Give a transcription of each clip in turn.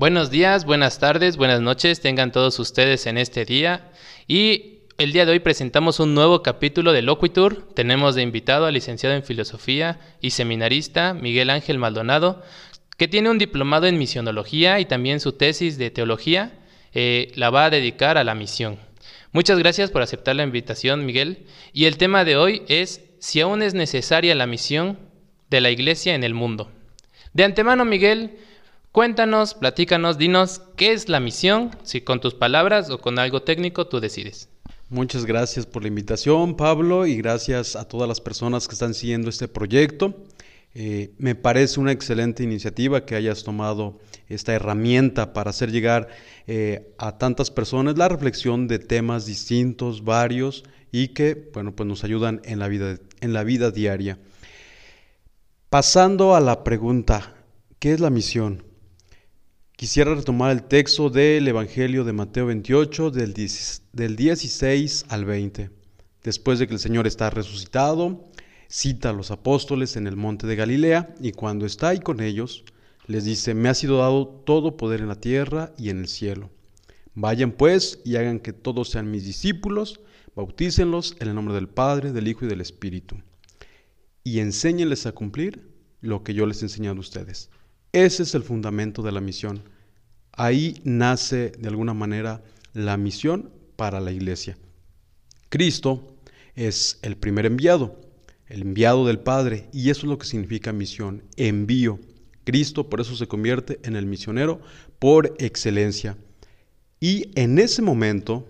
Buenos días, buenas tardes, buenas noches, tengan todos ustedes en este día. Y el día de hoy presentamos un nuevo capítulo de Loquitur. Tenemos de invitado al licenciado en Filosofía y seminarista Miguel Ángel Maldonado, que tiene un diplomado en misionología y también su tesis de teología eh, la va a dedicar a la misión. Muchas gracias por aceptar la invitación, Miguel. Y el tema de hoy es si aún es necesaria la misión de la Iglesia en el mundo. De antemano, Miguel, Cuéntanos, platícanos, dinos qué es la misión, si con tus palabras o con algo técnico tú decides. Muchas gracias por la invitación, Pablo, y gracias a todas las personas que están siguiendo este proyecto. Eh, me parece una excelente iniciativa que hayas tomado esta herramienta para hacer llegar eh, a tantas personas la reflexión de temas distintos, varios, y que bueno, pues nos ayudan en la vida, en la vida diaria. Pasando a la pregunta, ¿qué es la misión? Quisiera retomar el texto del Evangelio de Mateo 28, del 16 al 20. Después de que el Señor está resucitado, cita a los apóstoles en el monte de Galilea y cuando está ahí con ellos, les dice, me ha sido dado todo poder en la tierra y en el cielo. Vayan pues y hagan que todos sean mis discípulos, bautícenlos en el nombre del Padre, del Hijo y del Espíritu, y enséñenles a cumplir lo que yo les he enseñado a ustedes. Ese es el fundamento de la misión. Ahí nace de alguna manera la misión para la iglesia. Cristo es el primer enviado, el enviado del Padre, y eso es lo que significa misión, envío. Cristo por eso se convierte en el misionero por excelencia. Y en ese momento,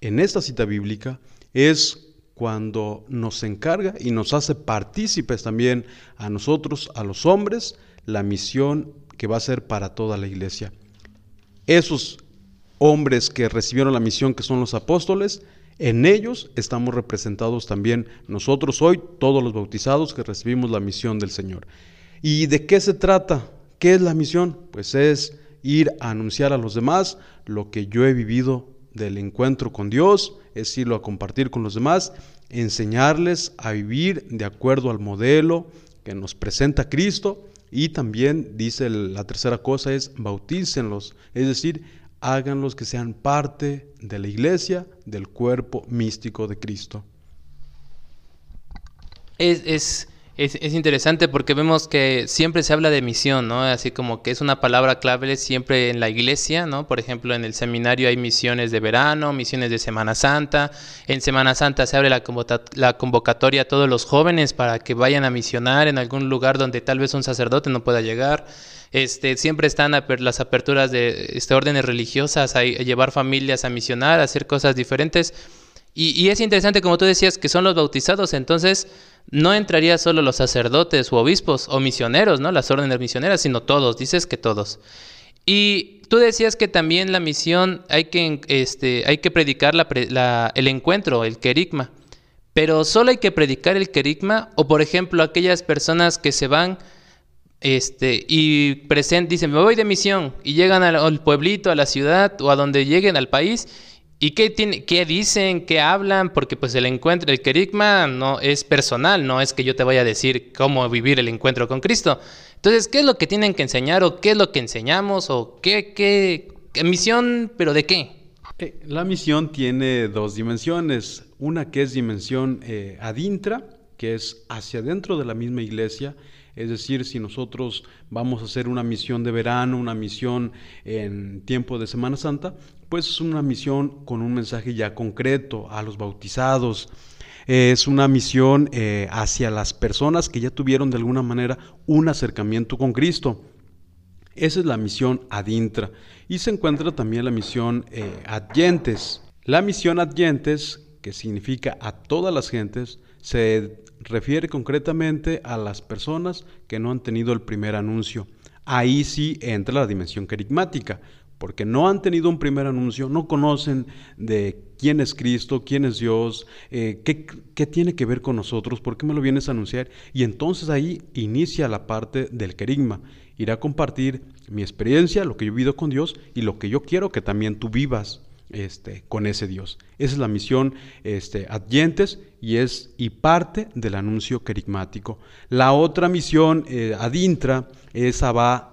en esta cita bíblica, es cuando nos encarga y nos hace partícipes también a nosotros, a los hombres, la misión que va a ser para toda la iglesia. Esos hombres que recibieron la misión, que son los apóstoles, en ellos estamos representados también nosotros hoy, todos los bautizados que recibimos la misión del Señor. ¿Y de qué se trata? ¿Qué es la misión? Pues es ir a anunciar a los demás lo que yo he vivido del encuentro con Dios, es irlo a compartir con los demás, enseñarles a vivir de acuerdo al modelo que nos presenta Cristo y también dice la tercera cosa es bautícenlos, es decir, háganlos que sean parte de la iglesia, del cuerpo místico de Cristo. Es, es es, interesante porque vemos que siempre se habla de misión, ¿no? Así como que es una palabra clave siempre en la iglesia, ¿no? Por ejemplo, en el seminario hay misiones de verano, misiones de Semana Santa. En Semana Santa se abre la, convocatoria a todos los jóvenes para que vayan a misionar en algún lugar donde tal vez un sacerdote no pueda llegar. Este, siempre están las aperturas de este, órdenes religiosas a llevar familias a misionar, hacer cosas diferentes. Y, es interesante, como tú decías, que son los bautizados, entonces no entraría solo los sacerdotes u obispos o misioneros, ¿no? Las órdenes misioneras, sino todos, dices que todos. Y tú decías que también la misión hay que, este, hay que predicar el encuentro, el querigma. Pero solo hay que predicar el querigma, o por ejemplo, aquellas personas que se van este, y present, dicen, me voy de misión, y llegan al pueblito, a la ciudad, o a donde lleguen al país, ¿Y qué, dicen, qué hablan? Porque pues el encuentro, el querigma no es personal, no es que yo te vaya a decir cómo vivir el encuentro con Cristo. Entonces, ¿qué es lo que tienen que enseñar o qué es lo que enseñamos o qué, qué, misión, pero de qué? Eh, la misión tiene dos dimensiones. Una que es dimensión eh, adintra, que es hacia adentro de la misma iglesia, es decir, si nosotros vamos a hacer una misión de verano, una misión en tiempo de Semana Santa, pues es una misión con un mensaje ya concreto a los bautizados. Es una misión eh, hacia las personas que ya tuvieron de alguna manera un acercamiento con Cristo. Esa es la misión adintra. Y se encuentra también la misión eh, adyentes. La misión adyentes, que significa a todas las gentes, se refiere concretamente a las personas que no han tenido el primer anuncio. Ahí sí entra la dimensión carismática, porque no han tenido un primer anuncio, no conocen de quién es Cristo, quién es Dios, eh, qué, tiene que ver con nosotros, por qué me lo vienes a anunciar. Y entonces ahí inicia la parte del querigma. Irá a compartir mi experiencia, lo que yo he vivido con Dios y lo que yo quiero que también tú vivas este, con ese Dios. Esa es la misión este, adyentes y es y parte del anuncio querigmático. La otra misión eh, adintra, esa va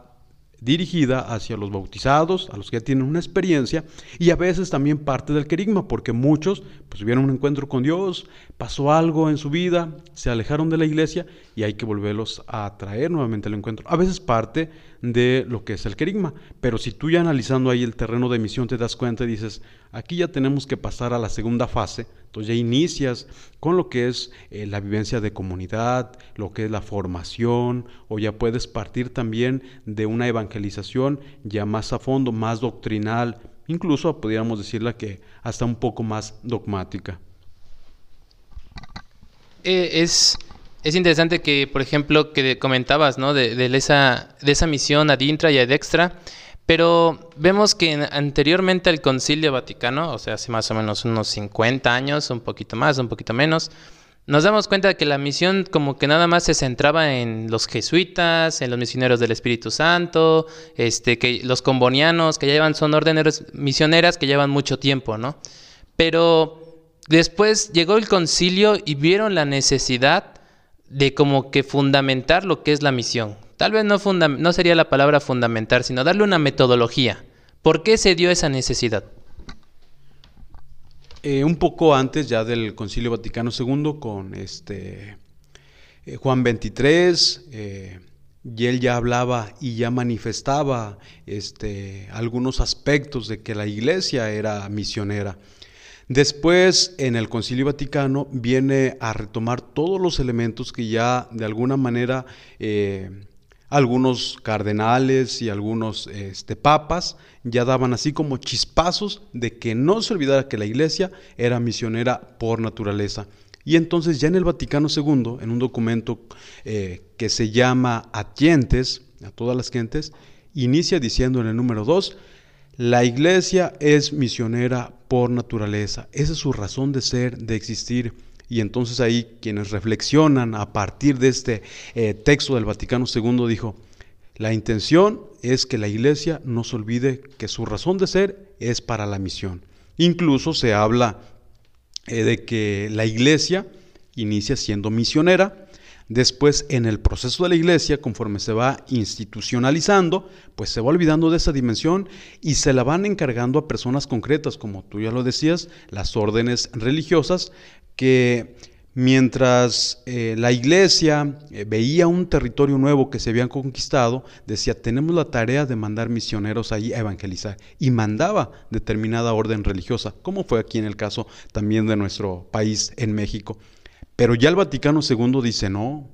dirigida hacia los bautizados, a los que ya tienen una experiencia, y a veces también parte del querigma, porque muchos pues, tuvieron un encuentro con Dios, pasó algo en su vida, se alejaron de la iglesia y hay que volverlos a traer nuevamente al encuentro. A veces parte de lo que es el querigma, pero si tú ya analizando ahí el terreno de misión te das cuenta y dices, aquí ya tenemos que pasar a la segunda fase, entonces ya inicias con lo que es eh, la vivencia de comunidad, lo que es la formación, o ya puedes partir también de una evangelización ya más a fondo, más doctrinal, incluso podríamos decirla que hasta un poco más dogmática. Eh, es, es, interesante que, por ejemplo, que comentabas, ¿no? De, esa, de esa misión ad intra y ad extra, pero vemos que anteriormente al Concilio Vaticano, o sea, hace más o menos unos 50 años, un poquito más, un poquito menos, nos damos cuenta de que la misión como que nada más se centraba en los jesuitas, en los misioneros del Espíritu Santo, este, que los combonianos que ya llevan, son órdenes misioneras que llevan mucho tiempo, ¿no? Pero después llegó el concilio y vieron la necesidad de como que fundamentar lo que es la misión. Tal vez no, no sería la palabra fundamentar, sino darle una metodología. ¿Por qué se dio esa necesidad? Eh, un poco antes ya del Concilio Vaticano II con este eh, Juan XXIII, eh, y él ya hablaba y ya manifestaba este, algunos aspectos de que la iglesia era misionera. Después, en el Concilio Vaticano, viene a retomar todos los elementos que ya de alguna manera algunos cardenales y algunos este, papas ya daban así como chispazos de que no se olvidara que la iglesia era misionera por naturaleza. Y entonces ya en el Vaticano II, en un documento eh, que se llama Atientes, a todas las gentes, inicia diciendo en el número 2, la iglesia es misionera por naturaleza. Esa es su razón de ser, de existir. Y entonces ahí quienes reflexionan a partir de este eh, texto del Vaticano II dijo, la intención es que la iglesia no se olvide que su razón de ser es para la misión. Incluso se habla eh, de que la iglesia inicia siendo misionera, después en el proceso de la iglesia, conforme se va institucionalizando, pues se va olvidando de esa dimensión y se la van encargando a personas concretas, como tú ya lo decías, las órdenes religiosas, que mientras eh, la iglesia eh, veía un territorio nuevo que se habían conquistado, decía, tenemos la tarea de mandar misioneros ahí a evangelizar. Y mandaba determinada orden religiosa, como fue aquí en el caso también de nuestro país, en México. Pero ya el Vaticano II dice, no,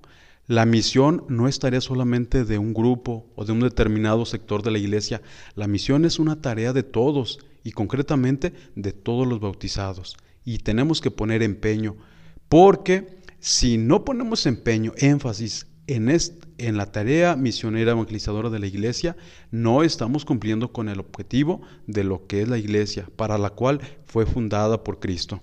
la misión no es tarea solamente de un grupo o de un determinado sector de la iglesia, la misión es una tarea de todos y concretamente de todos los bautizados y tenemos que poner empeño, porque si no ponemos empeño, énfasis en, en la tarea misionera evangelizadora de la iglesia, no estamos cumpliendo con el objetivo de lo que es la iglesia, para la cual fue fundada por Cristo.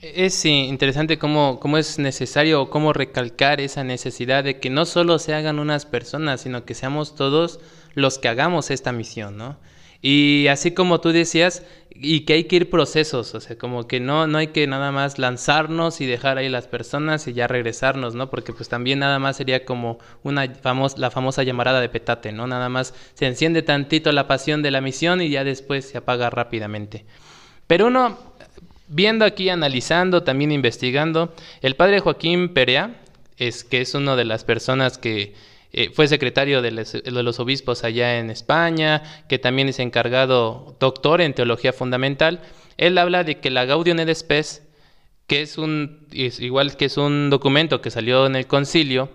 Es interesante cómo, cómo, es necesario, cómo recalcar esa necesidad de que no solo se hagan unas personas, sino que seamos todos los que hagamos esta misión, ¿no? Y así como tú decías, y que hay que ir procesos, o sea, como que no, no hay que nada más lanzarnos y dejar ahí las personas y ya regresarnos, ¿no? Porque pues también nada más sería como una la famosa llamarada de petate, ¿no? Nada más se enciende tantito la pasión de la misión y ya después se apaga rápidamente. Pero uno, viendo aquí, analizando, también investigando, el padre Joaquín Perea, es que es una de las personas que eh, fue secretario de los, obispos allá en España, que también es encargado doctor en teología fundamental. Él habla de que la Gaudium et Spes, que es un igual que es un documento que salió en el concilio,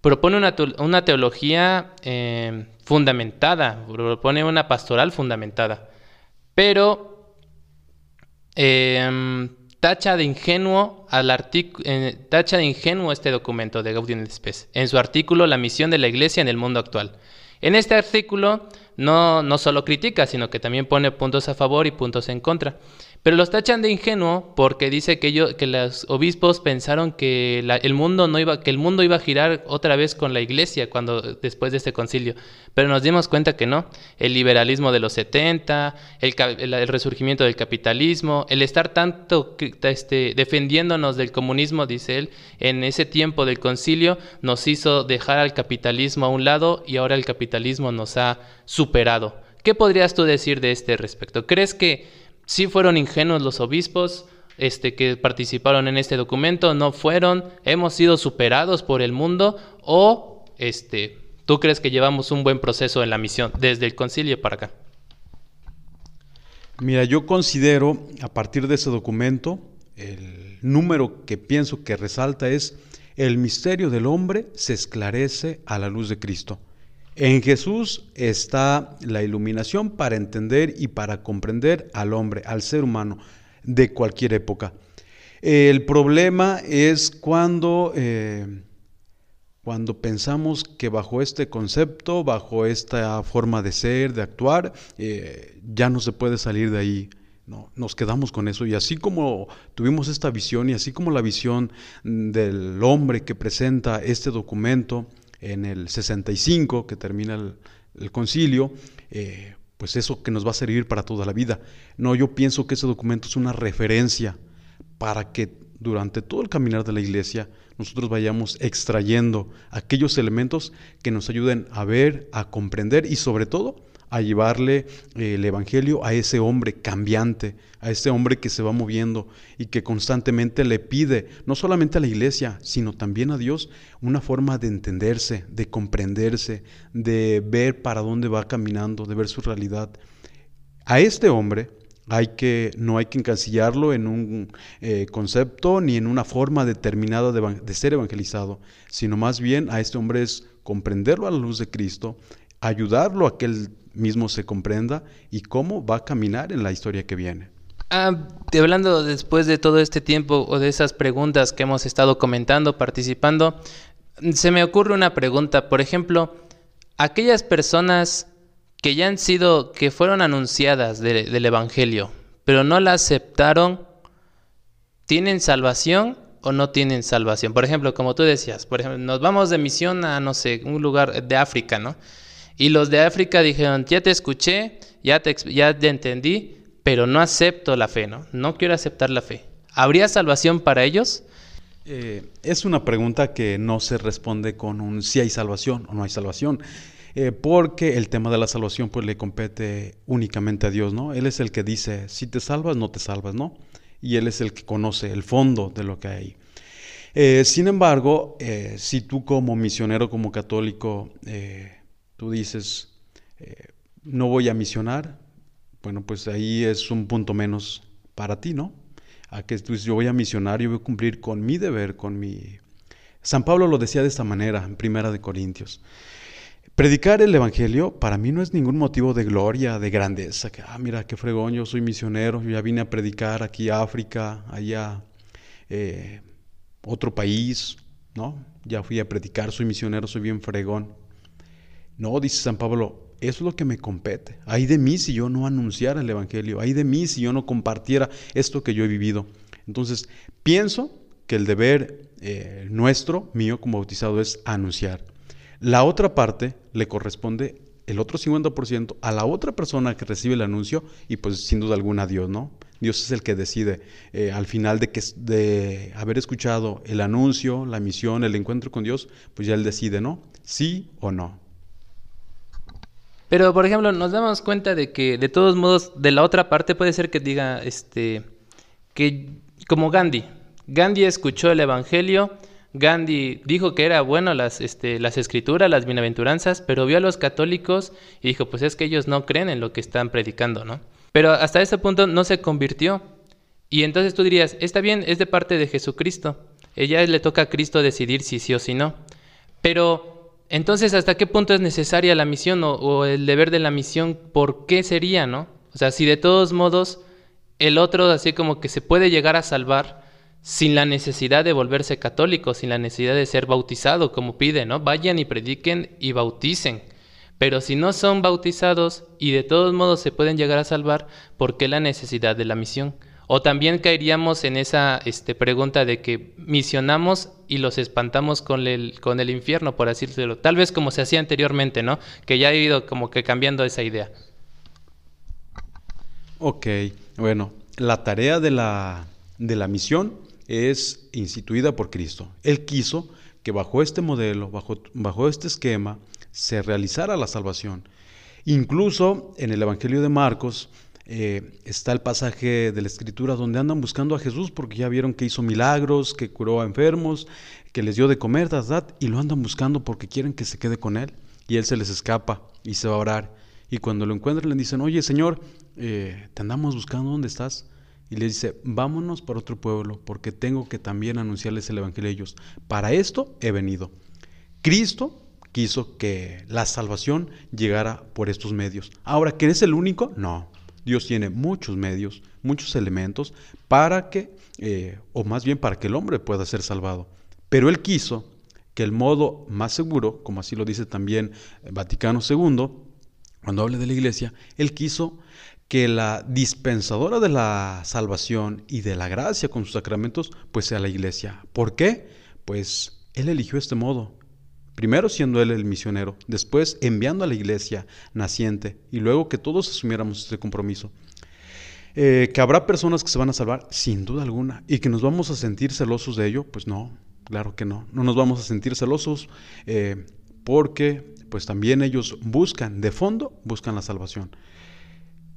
propone una, teología eh, fundamentada, propone una pastoral fundamentada, pero eh, tacha de ingenuo al eh, tacha de ingenuo este documento de Gaudium et Spes en su artículo La misión de la Iglesia en el mundo actual. En este artículo no, no solo critica, sino que también pone puntos a favor y puntos en contra. Pero los tachan de ingenuo porque dice que, ellos, que los obispos pensaron que, el mundo no iba, que el mundo iba a girar otra vez con la iglesia cuando, después de este concilio. Pero nos dimos cuenta que no. El liberalismo de los 70, el, resurgimiento del capitalismo, el estar tanto este, defendiéndonos del comunismo, dice él, en ese tiempo del concilio nos hizo dejar al capitalismo a un lado y ahora el capitalismo nos ha superado. ¿Qué podrías tú decir de este respecto? ¿Crees que sí fueron ingenuos los obispos este, que participaron en este documento, no fueron, hemos sido superados por el mundo o este, tú crees que llevamos un buen proceso en la misión desde el concilio para acá. Mira, yo considero a partir de ese documento, el número que pienso que resalta es el misterio del hombre se esclarece a la luz de Cristo. En Jesús está la iluminación para entender y para comprender al hombre, al ser humano de cualquier época. El problema es cuando, eh, cuando pensamos que bajo este concepto, bajo esta forma de ser, de actuar, eh, ya no se puede salir de ahí. No, nos quedamos con eso y así como tuvimos esta visión y así como la visión del hombre que presenta este documento, en el 65, que termina el, concilio, eh, pues eso que nos va a servir para toda la vida. No, yo pienso que ese documento es una referencia para que durante todo el caminar de la iglesia nosotros vayamos extrayendo aquellos elementos que nos ayuden a ver, a comprender y sobre todo a llevarle eh, el Evangelio a ese hombre cambiante, a ese hombre que se va moviendo y que constantemente le pide, no solamente a la iglesia, sino también a Dios, una forma de entenderse, de comprenderse, de ver para dónde va caminando, de ver su realidad. A este hombre hay que, no hay que encasillarlo en un eh, concepto ni en una forma determinada de, de ser evangelizado, sino más bien a este hombre es comprenderlo a la luz de Cristo, ayudarlo a que él mismo se comprenda y cómo va a caminar en la historia que viene. Ah, hablando después de todo este tiempo o de esas preguntas que hemos estado comentando, participando, se me ocurre una pregunta. Por ejemplo, aquellas personas que ya han sido, que fueron anunciadas del Evangelio, pero no la aceptaron, ¿tienen salvación o no tienen salvación? Por ejemplo, como tú decías, por ejemplo, nos vamos de misión a, no sé, un lugar de África, ¿no? Y los de África dijeron, ya te escuché, ya te, ya te entendí, pero no acepto la fe, ¿no? No quiero aceptar la fe. ¿Habría salvación para ellos? Eh, es una pregunta que no se responde con un si hay salvación o no hay salvación. Eh, porque el tema de la salvación pues le compete únicamente a Dios, ¿no? Él es el que dice, si te salvas, no te salvas, ¿no? Y Él es el que conoce el fondo de lo que hay. Eh, sin embargo, si tú como misionero, como católico, tú dices, eh, no voy a misionar, bueno, pues ahí es un punto menos para ti, ¿no? A que tú dices, yo voy a misionar, yo voy a cumplir con mi deber, con mi... San Pablo lo decía de esta manera en Primera de Corintios. Predicar el Evangelio para mí no es ningún motivo de gloria, de grandeza, que, ah, mira, qué fregón, yo soy misionero, yo ya vine a predicar aquí a África, allá, eh, otro país, ¿no? Ya fui a predicar, soy misionero, soy bien fregón. No, dice San Pablo, eso es lo que me compete. Hay de mí si yo no anunciara el Evangelio, hay de mí si yo no compartiera esto que yo he vivido. Entonces, pienso que el deber eh, nuestro, mío como bautizado, es anunciar. La otra parte le corresponde el otro 50% a la otra persona que recibe el anuncio y pues sin duda alguna Dios, ¿no? Dios es el que decide eh, al final de, que, de haber escuchado el anuncio, la misión, el encuentro con Dios, pues ya Él decide, ¿no? Sí o no. Pero, por ejemplo, nos damos cuenta de que, de todos modos, de la otra parte puede ser que diga, este, que como Gandhi, Gandhi escuchó el Evangelio, Gandhi dijo que era bueno las, este, las escrituras, las bienaventuranzas, pero vio a los católicos y dijo, pues es que ellos no creen en lo que están predicando, ¿no? Pero hasta ese punto no se convirtió. Y entonces tú dirías, está bien, es de parte de Jesucristo. Ella le toca a Cristo decidir si sí o si no. Pero entonces, ¿hasta qué punto es necesaria la misión o, el deber de la misión? ¿Por qué sería, no? O sea, si de todos modos el otro así como que se puede llegar a salvar sin la necesidad de volverse católico, sin la necesidad de ser bautizado, como pide, ¿no? Vayan y prediquen y bauticen. Pero si no son bautizados y de todos modos se pueden llegar a salvar, ¿por qué la necesidad de la misión? O también caeríamos en esa este, pregunta de que misionamos y los espantamos con el, con el infierno, por así decirlo. Tal vez como se hacía anteriormente, ¿no? Que ya ha ido como que cambiando esa idea. Ok, bueno, la tarea de la, de la misión es instituida por Cristo. Él quiso que bajo este modelo, bajo, bajo este esquema, se realizara la salvación. Incluso en el Evangelio de Marcos, eh, está el pasaje de la escritura donde andan buscando a Jesús porque ya vieron que hizo milagros, que curó a enfermos, que les dio de comer, ¿verdad? Y lo andan buscando porque quieren que se quede con él. Y él se les escapa y se va a orar. Y cuando lo encuentran le dicen, oye Señor, eh, te andamos buscando, ¿dónde estás? Y le dice, vámonos para otro pueblo porque tengo que también anunciarles el Evangelio a ellos. Para esto he venido. Cristo quiso que la salvación llegara por estos medios. Ahora, ¿que eres el único? No. Dios tiene muchos medios, muchos elementos para que, eh, o más bien para que el hombre pueda ser salvado. Pero Él quiso que el modo más seguro, como así lo dice también Vaticano II, cuando habla de la iglesia, Él quiso que la dispensadora de la salvación y de la gracia con sus sacramentos, pues sea la iglesia. ¿Por qué? Pues Él eligió este modo, Primero siendo él el misionero, después enviando a la iglesia naciente y luego que todos asumiéramos este compromiso. Eh, que habrá personas que se van a salvar, sin duda alguna, y que nos vamos a sentir celosos de ello, pues no, claro que no, no nos vamos a sentir celosos eh, porque pues también ellos buscan, de fondo, buscan la salvación.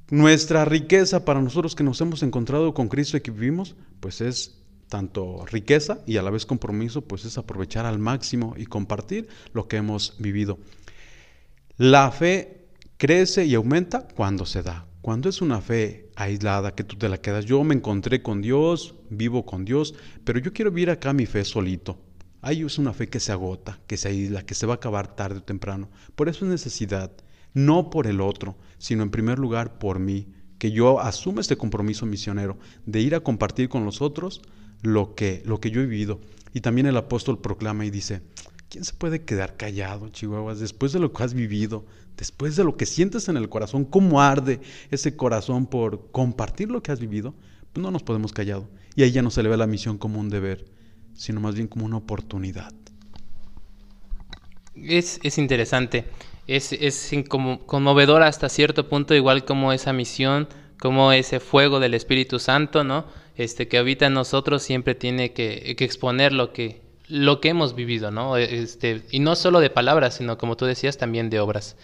Nuestra riqueza para nosotros que nos hemos encontrado con Cristo y que vivimos, pues es tanto riqueza y a la vez compromiso, pues es aprovechar al máximo y compartir lo que hemos vivido. La fe crece y aumenta cuando se da. Cuando es una fe aislada, que tú te la quedas, yo me encontré con Dios, vivo con Dios, pero yo quiero vivir acá mi fe solito. Ahí es una fe que se agota, que se aísla, que se va a acabar tarde o temprano. Por eso es necesidad, no por el otro, sino en primer lugar por mí, que yo asuma este compromiso misionero de ir a compartir con los otros lo que, lo que yo he vivido. Y también el apóstol proclama y dice, ¿quién se puede quedar callado, Chihuahuas, después de lo que has vivido, después de lo que sientes en el corazón, cómo arde ese corazón por compartir lo que has vivido? Pues no nos podemos callado. Y ahí ya no se le ve la misión como un deber, sino más bien como una oportunidad. Es, es interesante, es, es conmovedor hasta cierto punto, igual como esa misión, como ese fuego del Espíritu Santo, ¿no? Este, que habita en nosotros siempre tiene que, exponer lo que, lo que hemos vivido, ¿no? Este, y no solo de palabras, sino como tú decías, también de obras.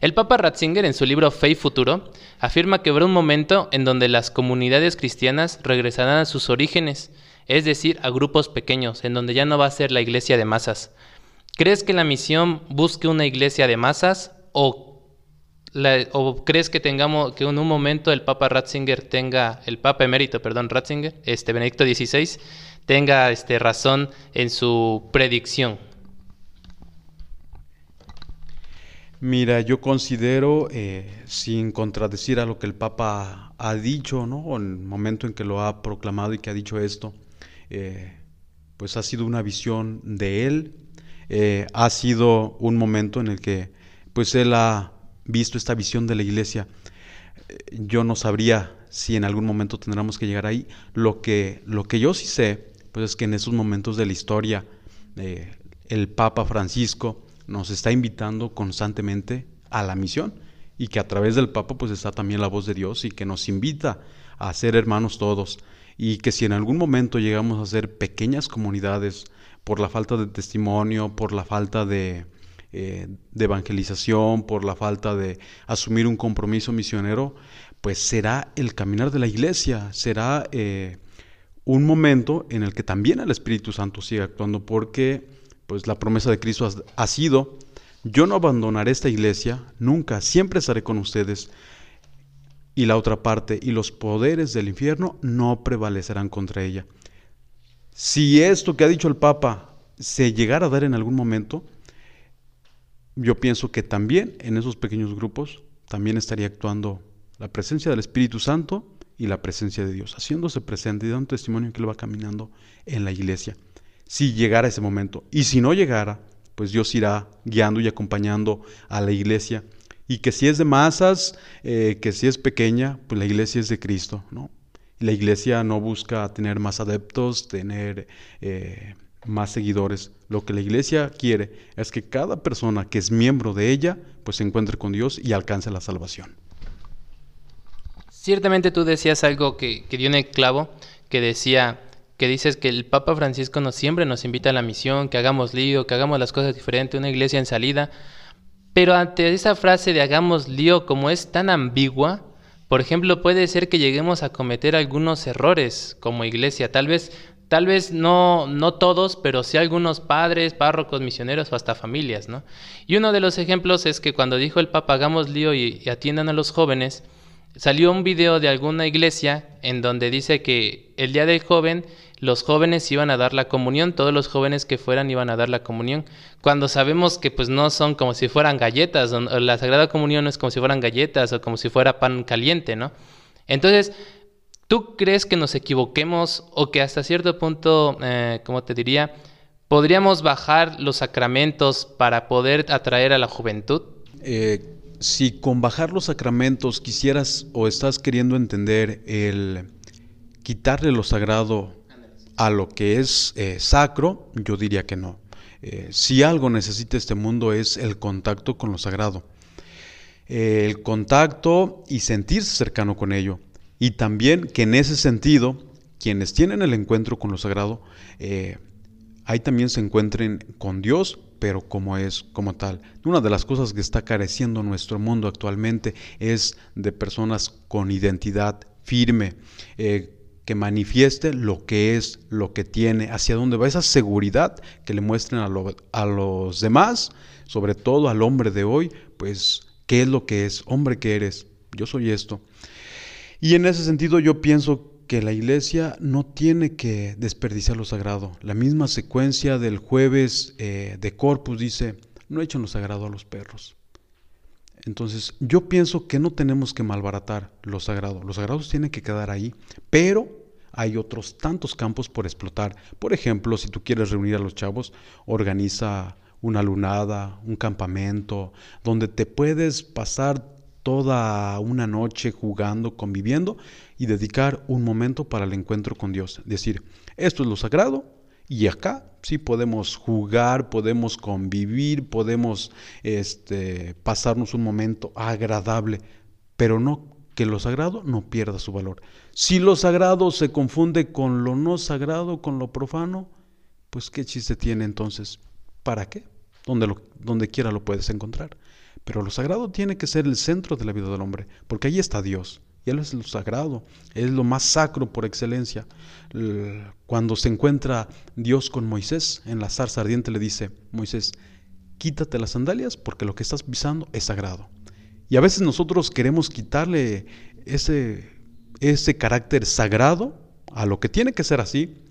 El Papa Ratzinger, en su libro Fe y Futuro, afirma que habrá un momento en donde las comunidades cristianas regresarán a sus orígenes, es decir, a grupos pequeños, en donde ya no va a ser la iglesia de masas. ¿Crees que la misión busque una iglesia de masas o o crees que tengamos que en un momento el Papa Ratzinger tenga el Papa emérito, perdón, Ratzinger, este Benedicto XVI tenga este razón en su predicción? Mira, yo considero, eh, sin contradecir a lo que el Papa ha dicho, ¿no? En el momento en que lo ha proclamado y que ha dicho esto, eh, pues ha sido una visión de él, eh, ha sido un momento en el que, pues él ha visto esta visión de la iglesia, eh, yo no sabría si en algún momento tendremos que llegar ahí. Lo que, lo que yo sí sé, pues es que en esos momentos de la historia, eh, el Papa Francisco nos está invitando constantemente a la misión y que a través del Papa pues está también la voz de Dios y que nos invita a ser hermanos todos y que si en algún momento llegamos a ser pequeñas comunidades por la falta de testimonio, por la falta de, eh, de evangelización, por la falta de asumir un compromiso misionero, pues será el caminar de la iglesia, será eh, un momento en el que también el Espíritu Santo sigue actuando, porque pues la promesa de Cristo ha sido, yo no abandonaré esta iglesia nunca, siempre estaré con ustedes. Y la otra parte, y los poderes del infierno no prevalecerán contra ella. Si esto que ha dicho el Papa se llegara a dar en algún momento, yo pienso que también en esos pequeños grupos también estaría actuando la presencia del Espíritu Santo y la presencia de Dios, haciéndose presente y dando testimonio que Él va caminando en la iglesia. Si llegara ese momento, y si no llegara, pues Dios irá guiando y acompañando a la iglesia. Y que si es de masas, eh, que si es pequeña, pues la iglesia es de Cristo, ¿no? La iglesia no busca tener más adeptos, tener eh, más seguidores. Lo que la iglesia quiere es que cada persona que es miembro de ella, pues se encuentre con Dios y alcance la salvación. Ciertamente tú decías algo que, que dio en el clavo, que decía, que dices que el Papa Francisco nos siempre nos invita a la misión, que hagamos lío, que hagamos las cosas diferentes, una iglesia en salida. Pero ante esa frase de hagamos lío, como es tan ambigua, por ejemplo, puede ser que lleguemos a cometer algunos errores como iglesia. Tal vez, tal vez no, no todos, pero sí algunos padres, párrocos, misioneros o hasta familias, ¿no? Y uno de los ejemplos es que cuando dijo el Papa hagamos lío y, atiendan a los jóvenes, salió un video de alguna iglesia en donde dice que el día del joven los jóvenes iban a dar la comunión, todos los jóvenes que fueran iban a dar la comunión, cuando sabemos que pues no son como si fueran galletas, o la Sagrada Comunión no es como si fueran galletas o como si fuera pan caliente, ¿no? Entonces, ¿tú crees que nos equivoquemos o que hasta cierto punto, eh, como te diría, podríamos bajar los sacramentos para poder atraer a la juventud? Eh, si con bajar los sacramentos quisieras o estás queriendo entender el quitarle lo sagrado a lo que es eh, sacro, yo diría que no. Eh, si algo necesita este mundo es el contacto con lo sagrado. el contacto y sentirse cercano con ello. Y también que en ese sentido, quienes tienen el encuentro con lo sagrado, eh, ahí también se encuentren con Dios, pero como es, como tal. Una de las cosas que está careciendo nuestro mundo actualmente es de personas con identidad firme, eh, que manifieste lo que es, lo que tiene, hacia dónde va, esa seguridad que le muestren a, a los demás, sobre todo al hombre de hoy, pues, ¿qué es lo que es? Hombre que eres, yo soy esto. Y en ese sentido yo pienso que la iglesia no tiene que desperdiciar lo sagrado. La misma secuencia del jueves eh, de Corpus dice, no echen lo sagrado a los perros. Entonces, yo pienso que no tenemos que malbaratar lo sagrado. Los sagrados tienen que quedar ahí, pero hay otros tantos campos por explotar. Por ejemplo, si tú quieres reunir a los chavos, organiza una lunada, un campamento, donde te puedes pasar toda una noche jugando, conviviendo y dedicar un momento para el encuentro con Dios. Decir, esto es lo sagrado y acá sí podemos jugar, podemos convivir, podemos este, pasarnos un momento agradable, pero no que lo sagrado no pierda su valor. Si lo sagrado se confunde con lo no sagrado, con lo profano, pues qué chiste tiene entonces. ¿Para qué? Donde, donde quiera lo puedes encontrar. Pero lo sagrado tiene que ser el centro de la vida del hombre, porque ahí está Dios. Y Él es lo sagrado, es lo más sacro por excelencia. Cuando se encuentra Dios con Moisés en la zarza ardiente, le dice, Moisés, quítate las sandalias porque lo que estás pisando es sagrado. Y a veces nosotros queremos quitarle ese, ese carácter sagrado a lo que tiene que ser así,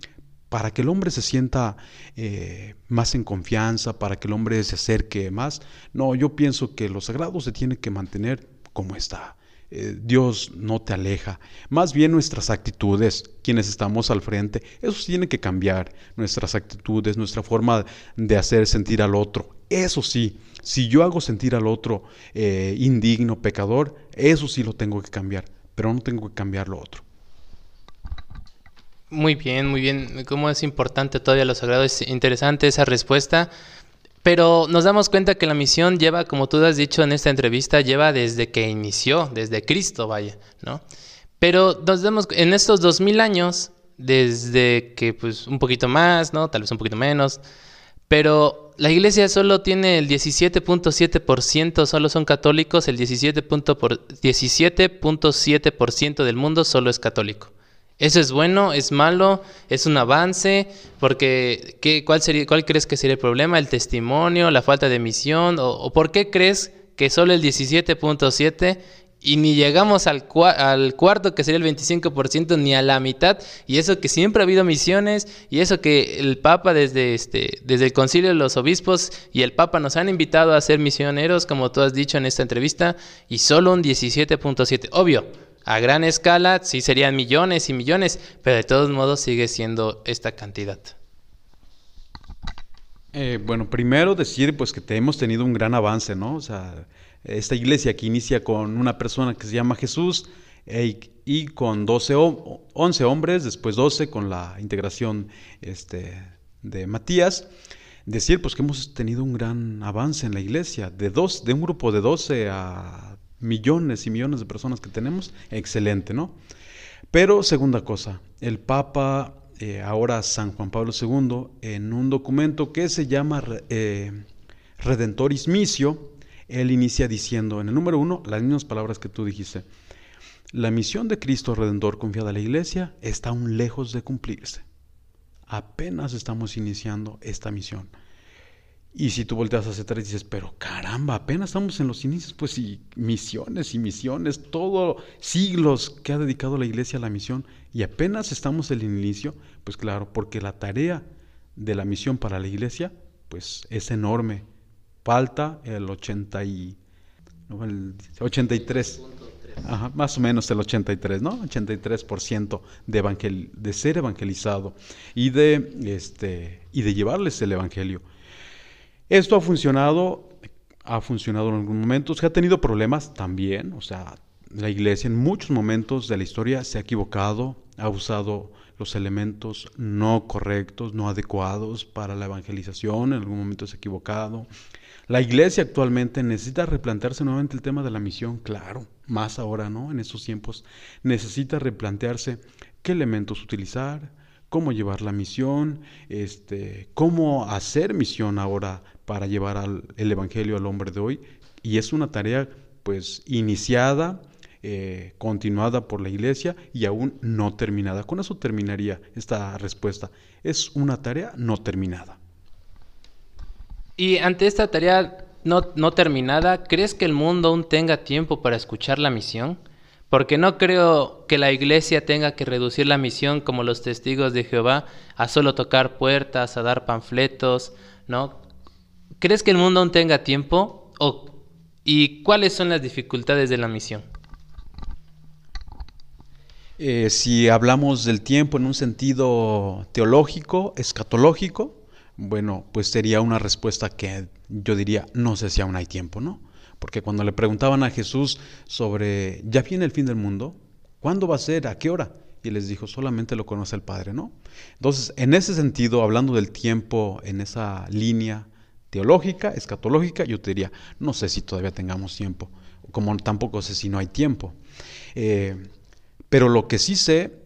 para que el hombre se sienta eh, más en confianza, para que el hombre se acerque más. No, yo pienso que lo sagrado se tiene que mantener como está. Eh, Dios no te aleja. Más bien nuestras actitudes, quienes estamos al frente, eso tiene que cambiar. Nuestras actitudes, nuestra forma de hacer sentir al otro. Eso sí, si yo hago sentir al otro eh, indigno, pecador, eso sí lo tengo que cambiar, pero no tengo que cambiar lo otro. Muy bien, muy bien. Cómo es importante todavía lo sagrado. Es interesante esa respuesta. Pero nos damos cuenta que la misión lleva, como tú has dicho en esta entrevista, lleva desde que inició, desde Cristo, vaya, ¿no? Pero nos damos, en estos dos mil años, desde que, pues, un poquito más, ¿no? Tal vez un poquito menos, pero la iglesia solo tiene el 17.7%, solo son católicos, el 17.7% del mundo solo es católico. ¿Eso es bueno? ¿Es malo? ¿Es un avance? Porque, ¿qué, cuál, sería, ¿cuál crees que sería el problema? ¿El testimonio? ¿La falta de misión? ¿O, por qué crees que solo el 17.7 y ni llegamos al, al, cuarto, que sería el 25%, ni a la mitad, y eso que siempre ha habido misiones, y eso que el Papa desde, este, desde el concilio de los obispos y el Papa nos han invitado a ser misioneros, como tú has dicho en esta entrevista, y solo un 17.7. Obvio, a gran escala sí serían millones y millones, pero de todos modos sigue siendo esta cantidad. Eh, bueno, primero decir pues que hemos tenido un gran avance, ¿no? O sea, esta iglesia que inicia con una persona que se llama Jesús y con 12, 11 hombres, después 12 con la integración este, de Matías, decir pues que hemos tenido un gran avance en la iglesia, de, dos, de un grupo de 12 a millones y millones de personas que tenemos, excelente, ¿no? Pero segunda cosa, el Papa eh, ahora San Juan Pablo II, en un documento que se llama eh, Redentoris Missio, él inicia diciendo, en el número uno, las mismas palabras que tú dijiste, la misión de Cristo Redentor confiada a la Iglesia está aún lejos de cumplirse. Apenas estamos iniciando esta misión. Y si tú volteas hacia atrás y dices, pero caramba, apenas estamos en los inicios, pues y misiones y misiones, todos siglos que ha dedicado la iglesia a la misión y apenas estamos en el inicio, pues claro, porque la tarea de la misión para la iglesia, pues es enorme. Falta el 80 y, el 83. Ajá, más o menos el 83, ¿no? 83% de, evangel de ser evangelizado y de, este, y de llevarles el evangelio. Esto ha funcionado, ha funcionado en algunos momentos, ha tenido problemas también, o sea, la iglesia en muchos momentos de la historia se ha equivocado, ha usado los elementos no correctos, no adecuados para la evangelización, en algún momento se ha equivocado. La iglesia actualmente necesita replantearse nuevamente el tema de la misión, claro, más ahora, ¿no? En estos tiempos necesita replantearse qué elementos utilizar, cómo llevar la misión, este, cómo hacer misión ahora para llevar el Evangelio al hombre de hoy. Y es una tarea pues iniciada, eh, continuada por la iglesia y aún no terminada. Con eso terminaría esta respuesta. Es una tarea no terminada. Y ante esta tarea no, no terminada, ¿crees que el mundo aún tenga tiempo para escuchar la misión? Porque no creo que la iglesia tenga que reducir la misión como los testigos de Jehová a solo tocar puertas, a dar panfletos, ¿no? ¿Crees que el mundo aún tenga tiempo? ¿O, ¿Y cuáles son las dificultades de la misión? Eh, si hablamos del tiempo en un sentido teológico, escatológico, bueno, pues sería una respuesta que yo diría, no sé si aún hay tiempo, ¿no? Porque cuando le preguntaban a Jesús sobre, ¿ya viene el fin del mundo? ¿Cuándo va a ser? ¿A qué hora? Y les dijo, solamente lo conoce el Padre, ¿no? Entonces, en ese sentido, hablando del tiempo en esa línea teológica, escatológica, yo te diría, no sé si todavía tengamos tiempo, como tampoco sé si no hay tiempo. Eh, pero lo que sí sé,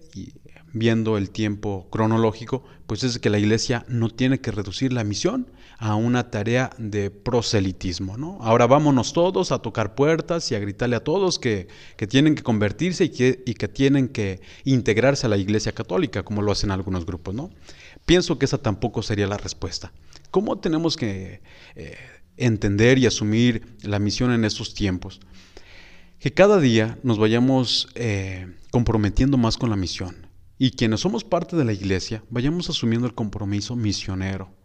viendo el tiempo cronológico, pues es que la iglesia no tiene que reducir la misión a una tarea de proselitismo. ¿no? Ahora vámonos todos a tocar puertas y a gritarle a todos que, tienen que convertirse y que, y que, tienen que integrarse a la iglesia católica, como lo hacen algunos grupos. ¿no? Pienso que esa tampoco sería la respuesta. ¿Cómo tenemos que eh, entender y asumir la misión en estos tiempos? Que cada día nos vayamos eh, comprometiendo más con la misión y quienes somos parte de la iglesia vayamos asumiendo el compromiso misionero,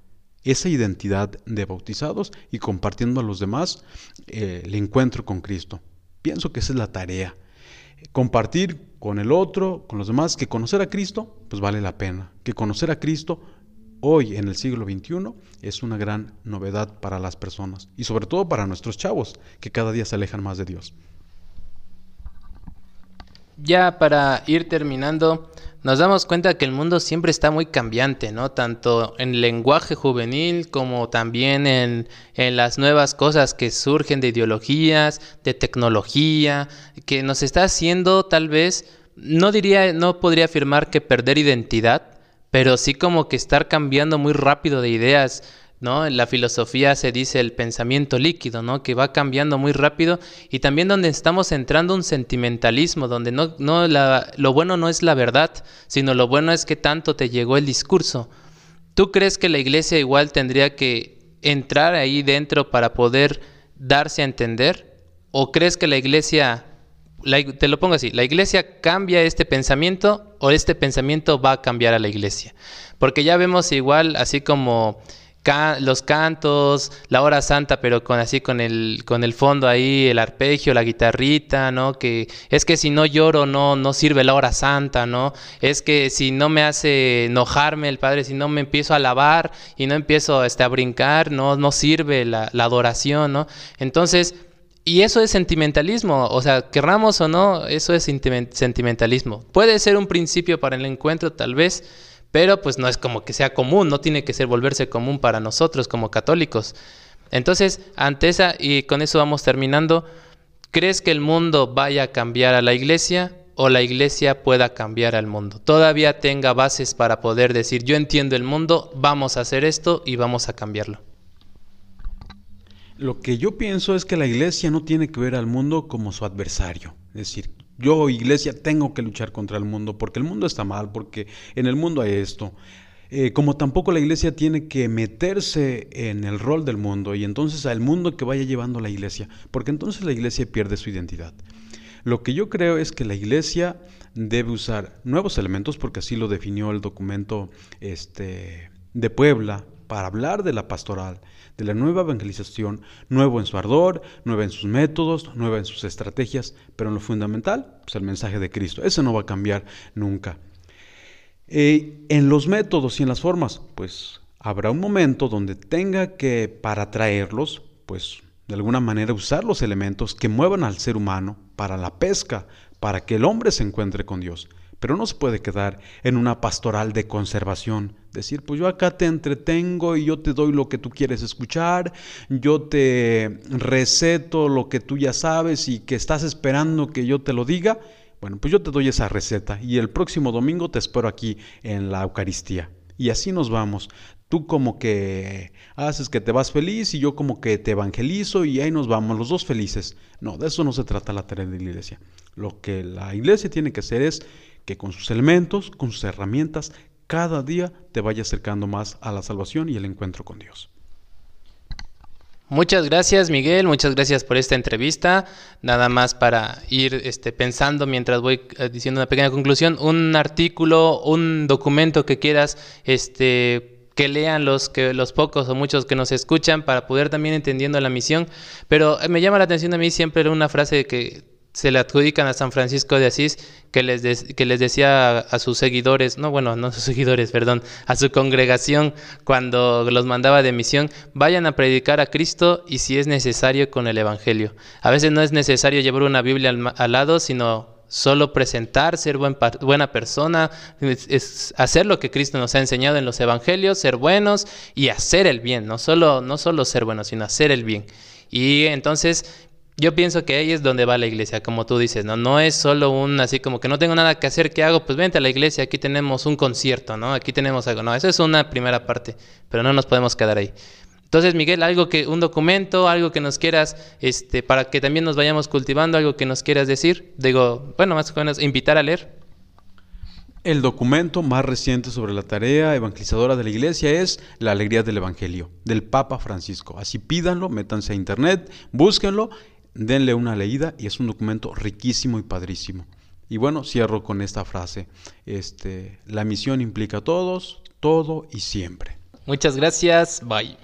esa identidad de bautizados y compartiendo a los demás eh, el encuentro con Cristo. Pienso que esa es la tarea. Compartir con el otro, con los demás, que conocer a Cristo, pues vale la pena. Que conocer a Cristo hoy en el siglo XXI es una gran novedad para las personas y sobre todo para nuestros chavos que cada día se alejan más de Dios. Ya para ir terminando, nos damos cuenta que el mundo siempre está muy cambiante, ¿no? Tanto en lenguaje juvenil como también en, en, las nuevas cosas que surgen de ideologías, de tecnología, que nos está haciendo tal vez, no diría, no podría afirmar que perder identidad, pero sí como que estar cambiando muy rápido de ideas. ¿No? En la filosofía se dice el pensamiento líquido, ¿no? Que va cambiando muy rápido y también donde estamos entrando un sentimentalismo, donde no, lo bueno no es la verdad, sino lo bueno es que tanto te llegó el discurso. ¿Tú crees que la iglesia igual tendría que entrar ahí dentro para poder darse a entender? ¿O crees que la iglesia te lo pongo así, la iglesia cambia este pensamiento o este pensamiento va a cambiar a la iglesia. Porque ya vemos igual, así como los cantos, la hora santa, pero con así con el, con el fondo ahí, el arpegio, la guitarrita, ¿no? Que es que si no lloro no, no sirve la hora santa, ¿no? Es que si no me hace enojarme el Padre, si no me empiezo a alabar y no empiezo este, a brincar, no, no sirve la, la adoración, ¿no? Entonces, y eso es sentimentalismo, o sea, querramos o no, eso es sentimentalismo. Puede ser un principio para el encuentro, tal vez, pero pues no es como que sea común, no tiene que ser volverse común para nosotros como católicos. Entonces, ante esa, y con eso vamos terminando, ¿crees que el mundo vaya a cambiar a la iglesia o la iglesia pueda cambiar al mundo? Todavía tenga bases para poder decir, yo entiendo el mundo, vamos a hacer esto y vamos a cambiarlo. Lo que yo pienso es que la iglesia no tiene que ver al mundo como su adversario. Es decir, yo, iglesia, tengo que luchar contra el mundo porque el mundo está mal, porque en el mundo hay esto. Eh, como tampoco la iglesia tiene que meterse en el rol del mundo y entonces al mundo que vaya llevando la iglesia, porque entonces la iglesia pierde su identidad. Lo que yo creo es que la iglesia debe usar nuevos elementos, porque así lo definió el documento este, de Puebla, para hablar de la pastoral, de la nueva evangelización, nuevo en su ardor, nueva en sus métodos, nueva en sus estrategias, pero en lo fundamental, pues el mensaje de Cristo. Ese no va a cambiar nunca. Eh, en los métodos y en las formas, pues habrá un momento donde tenga que, para traerlos, pues de alguna manera usar los elementos que muevan al ser humano para la pesca, para que el hombre se encuentre con Dios. Pero no se puede quedar en una pastoral de conservación. Decir, pues yo acá te entretengo y yo te doy lo que tú quieres escuchar, yo te receto lo que tú ya sabes y que estás esperando que yo te lo diga. Bueno, pues yo te doy esa receta y el próximo domingo te espero aquí en la Eucaristía. Y así nos vamos. Tú como que haces que te vas feliz y yo como que te evangelizo y ahí nos vamos, los dos felices. No, de eso no se trata la tarea de la iglesia. Lo que la iglesia tiene que hacer es que con sus elementos, con sus herramientas, cada día te vaya acercando más a la salvación y el encuentro con Dios. Muchas gracias Miguel, muchas gracias por esta entrevista. Nada más para ir este, pensando mientras voy eh, diciendo una pequeña conclusión, un artículo, un documento que quieras este, que lean los, que, los pocos o muchos que nos escuchan para poder también entendiendo la misión. Pero me llama la atención a mí siempre una frase que se le adjudican a San Francisco de Asís que les, que les decía a, sus seguidores, no, bueno, no a sus seguidores, perdón, a su congregación cuando los mandaba de misión, vayan a predicar a Cristo y si es necesario con el Evangelio. A veces no es necesario llevar una Biblia al, lado, sino solo presentar, ser buena persona, es, hacer lo que Cristo nos ha enseñado en los Evangelios, ser buenos y hacer el bien, no solo, no solo ser buenos, sino hacer el bien. Y entonces yo pienso que ahí es donde va la iglesia, como tú dices, ¿no? No es solo un así como que no tengo nada que hacer, ¿qué hago? Pues vente a la iglesia, aquí tenemos un concierto, ¿no? Aquí tenemos algo. No, esa es una primera parte, pero no nos podemos quedar ahí. Entonces, Miguel, algo que, un documento, algo que nos quieras, este, para que también nos vayamos cultivando, algo que nos quieras decir, digo, bueno, más o menos, invitar a leer. El documento más reciente sobre la tarea evangelizadora de la iglesia es La alegría del Evangelio, del Papa Francisco. Así pídanlo, métanse a internet, búsquenlo denle una leída y es un documento riquísimo y padrísimo. Y bueno, cierro con esta frase. Este, la misión implica a todos, todo y siempre. Muchas gracias. Bye.